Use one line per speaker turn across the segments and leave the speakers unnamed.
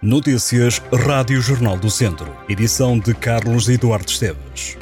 Notícias Rádio Jornal do Centro. Edição de Carlos Eduardo Esteves.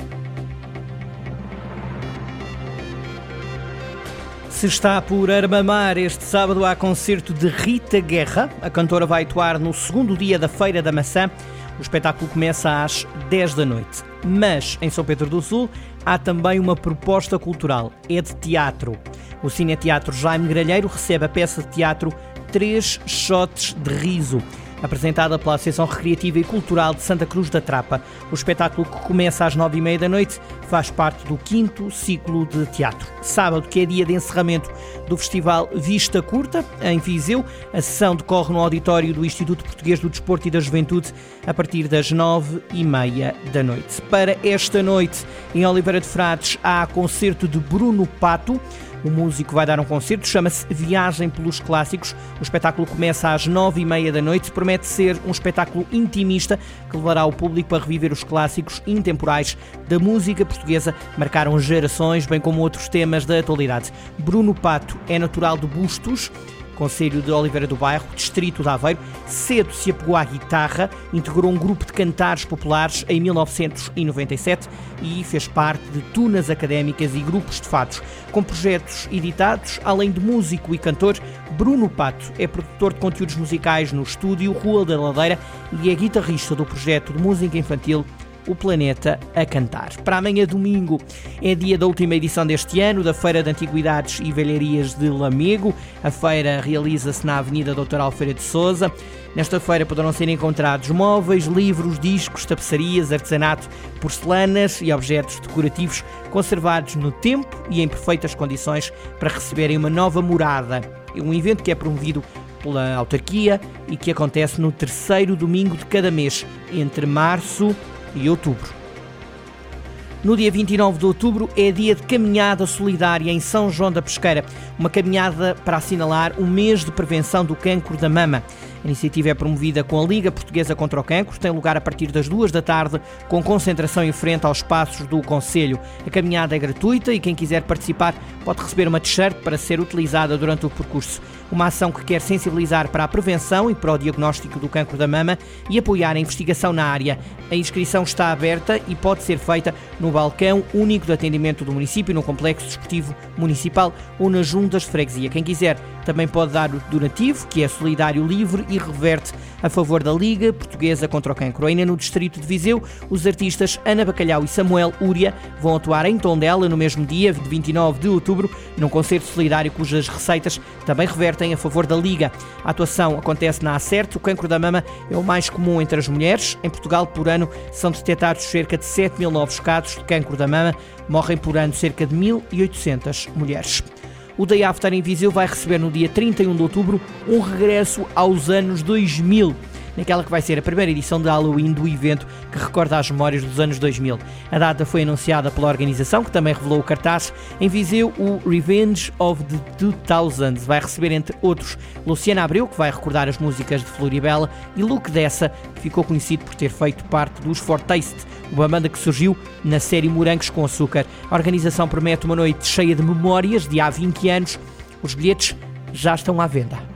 Se está por Armamar, este sábado há concerto de Rita Guerra. A cantora vai atuar no segundo dia da Feira da Maçã. O espetáculo começa às 10 da noite. Mas, em São Pedro do Sul, há também uma proposta cultural. É de teatro. O Cine Teatro Jaime Gralheiro recebe a peça de teatro Três Shots de Riso apresentada pela Associação Recreativa e Cultural de Santa Cruz da Trapa. O espetáculo que começa às nove e meia da noite faz parte do quinto ciclo de teatro. Sábado, que é dia de encerramento do Festival Vista Curta, em Viseu, a sessão decorre no auditório do Instituto Português do Desporto e da Juventude a partir das nove e meia da noite. Para esta noite, em Oliveira de Frades, há concerto de Bruno Pato. O músico vai dar um concerto, chama-se Viagem pelos Clássicos. O espetáculo começa às nove e meia da noite. Promete ser um espetáculo intimista que levará o público a reviver os clássicos intemporais da música portuguesa, marcaram gerações, bem como outros temas da atualidade. Bruno Pato é natural de Bustos Conselho de Oliveira do Bairro, Distrito de Aveiro, cedo se apegou à guitarra, integrou um grupo de cantares populares em 1997 e fez parte de tunas académicas e grupos de fados. Com projetos editados, além de músico e cantor, Bruno Pato é produtor de conteúdos musicais no estúdio Rua da Ladeira e é guitarrista do projeto de música infantil o planeta a cantar. Para amanhã, domingo, é dia da última edição deste ano da Feira de Antiguidades e Velharias de Lamego. A feira realiza-se na Avenida Doutor Alfredo Souza. Nesta feira poderão ser encontrados móveis, livros, discos, tapeçarias, artesanato, porcelanas e objetos decorativos conservados no tempo e em perfeitas condições para receberem uma nova morada. É um evento que é promovido pela autarquia e que acontece no terceiro domingo de cada mês, entre março e outubro. No dia 29 de outubro é dia de caminhada solidária em São João da Pesqueira, uma caminhada para assinalar o mês de prevenção do cancro da mama. A iniciativa é promovida com a Liga Portuguesa contra o Cancro, tem lugar a partir das duas da tarde, com concentração em frente aos passos do Conselho. A caminhada é gratuita e quem quiser participar pode receber uma t-shirt para ser utilizada durante o percurso. Uma ação que quer sensibilizar para a prevenção e para o diagnóstico do cancro da mama e apoiar a investigação na área. A inscrição está aberta e pode ser feita no balcão único de atendimento do município, no Complexo Desportivo Municipal ou nas juntas de freguesia. Quem quiser também pode dar o donativo, que é solidário livre e reverte a favor da Liga Portuguesa contra o Cancro. Ainda no distrito de Viseu, os artistas Ana Bacalhau e Samuel Úria vão atuar em Tondela no mesmo dia, de 29 de outubro, num concerto solidário cujas receitas também revertem a favor da Liga. A atuação acontece na Acerte. O cancro da mama é o mais comum entre as mulheres. Em Portugal, por ano, são detectados cerca de 7 mil novos casos de cancro da mama. Morrem por ano cerca de 1.800 mulheres. O Day After em Viseu vai receber no dia 31 de outubro um regresso aos anos 2000 naquela que vai ser a primeira edição de Halloween do evento que recorda as memórias dos anos 2000. A data foi anunciada pela organização, que também revelou o cartaz. Em Viseu, o Revenge of the 2000 vai receber, entre outros, Luciana Abreu, que vai recordar as músicas de Floribela, e Luke Dessa, que ficou conhecido por ter feito parte dos Fortaste, uma banda que surgiu na série Morangos com Açúcar. A organização promete uma noite cheia de memórias de há 20 anos. Os bilhetes já estão à venda.